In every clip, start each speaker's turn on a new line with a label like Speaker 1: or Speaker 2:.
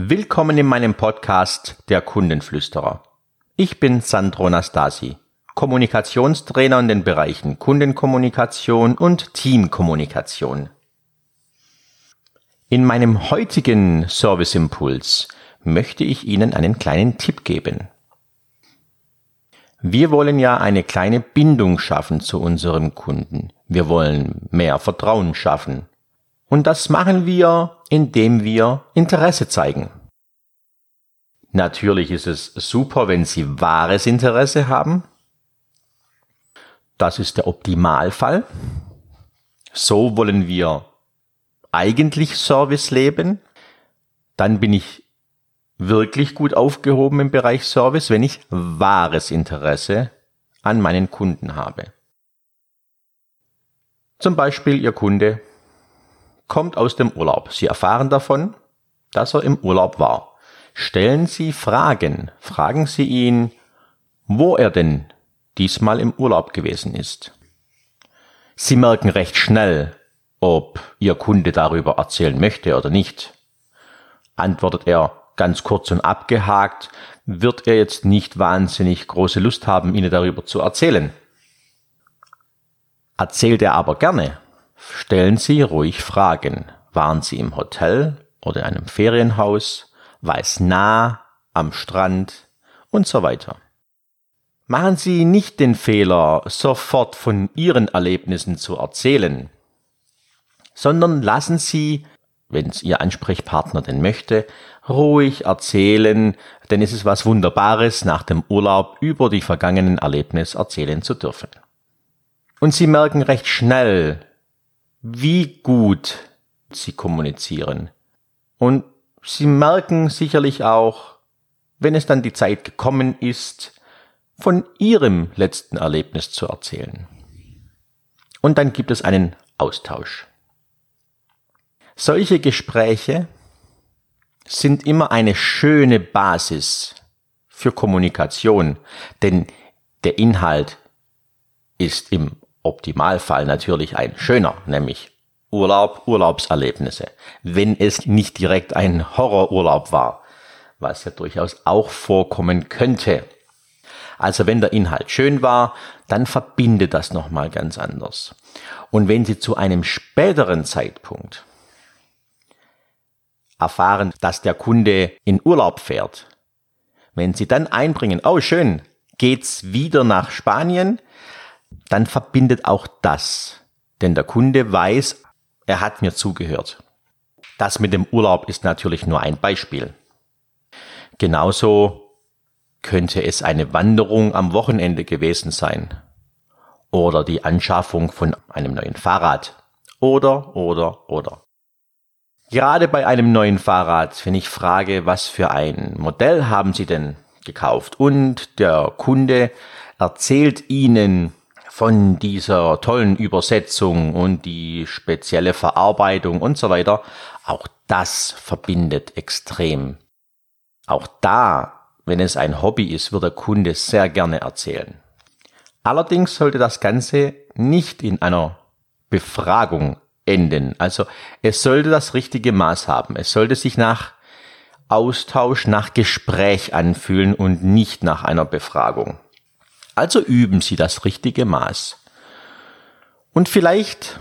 Speaker 1: Willkommen in meinem Podcast Der Kundenflüsterer. Ich bin Sandro Nastasi, Kommunikationstrainer in den Bereichen Kundenkommunikation und Teamkommunikation. In meinem heutigen Serviceimpuls möchte ich Ihnen einen kleinen Tipp geben. Wir wollen ja eine kleine Bindung schaffen zu unserem Kunden. Wir wollen mehr Vertrauen schaffen. Und das machen wir, indem wir Interesse zeigen. Natürlich ist es super, wenn Sie wahres Interesse haben. Das ist der Optimalfall. So wollen wir eigentlich Service leben. Dann bin ich wirklich gut aufgehoben im Bereich Service, wenn ich wahres Interesse an meinen Kunden habe. Zum Beispiel Ihr Kunde kommt aus dem Urlaub. Sie erfahren davon, dass er im Urlaub war. Stellen Sie Fragen. Fragen Sie ihn, wo er denn diesmal im Urlaub gewesen ist. Sie merken recht schnell, ob Ihr Kunde darüber erzählen möchte oder nicht. Antwortet er ganz kurz und abgehakt, wird er jetzt nicht wahnsinnig große Lust haben, Ihnen darüber zu erzählen. Erzählt er aber gerne, Stellen Sie ruhig Fragen. Waren Sie im Hotel oder in einem Ferienhaus? War es nah, am Strand und so weiter. Machen Sie nicht den Fehler, sofort von Ihren Erlebnissen zu erzählen, sondern lassen Sie, wenn es Ihr Ansprechpartner denn möchte, ruhig erzählen, denn es ist was Wunderbares, nach dem Urlaub über die vergangenen Erlebnisse erzählen zu dürfen. Und Sie merken recht schnell, wie gut sie kommunizieren. Und sie merken sicherlich auch, wenn es dann die Zeit gekommen ist, von ihrem letzten Erlebnis zu erzählen. Und dann gibt es einen Austausch. Solche Gespräche sind immer eine schöne Basis für Kommunikation, denn der Inhalt ist im Optimalfall natürlich ein schöner, nämlich Urlaub, Urlaubserlebnisse. Wenn es nicht direkt ein Horrorurlaub war, was ja durchaus auch vorkommen könnte. Also wenn der Inhalt schön war, dann verbindet das nochmal ganz anders. Und wenn Sie zu einem späteren Zeitpunkt erfahren, dass der Kunde in Urlaub fährt, wenn Sie dann einbringen, oh schön, geht's wieder nach Spanien, dann verbindet auch das. Denn der Kunde weiß, er hat mir zugehört. Das mit dem Urlaub ist natürlich nur ein Beispiel. Genauso könnte es eine Wanderung am Wochenende gewesen sein. Oder die Anschaffung von einem neuen Fahrrad. Oder, oder, oder. Gerade bei einem neuen Fahrrad, wenn ich frage, was für ein Modell haben Sie denn gekauft? Und der Kunde erzählt Ihnen von dieser tollen Übersetzung und die spezielle Verarbeitung und so weiter, auch das verbindet extrem. Auch da, wenn es ein Hobby ist, wird der Kunde sehr gerne erzählen. Allerdings sollte das Ganze nicht in einer Befragung enden. Also es sollte das richtige Maß haben. Es sollte sich nach Austausch, nach Gespräch anfühlen und nicht nach einer Befragung. Also üben Sie das richtige Maß. Und vielleicht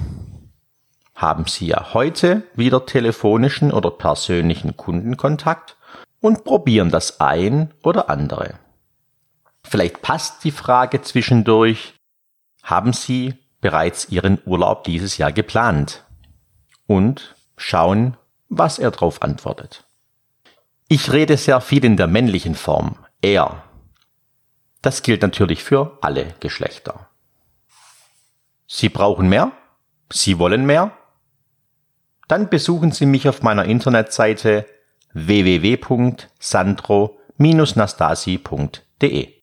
Speaker 1: haben Sie ja heute wieder telefonischen oder persönlichen Kundenkontakt und probieren das ein oder andere. Vielleicht passt die Frage zwischendurch, haben Sie bereits Ihren Urlaub dieses Jahr geplant? Und schauen, was er darauf antwortet. Ich rede sehr viel in der männlichen Form, er, das gilt natürlich für alle Geschlechter. Sie brauchen mehr? Sie wollen mehr? Dann besuchen Sie mich auf meiner Internetseite www.sandro-nastasi.de.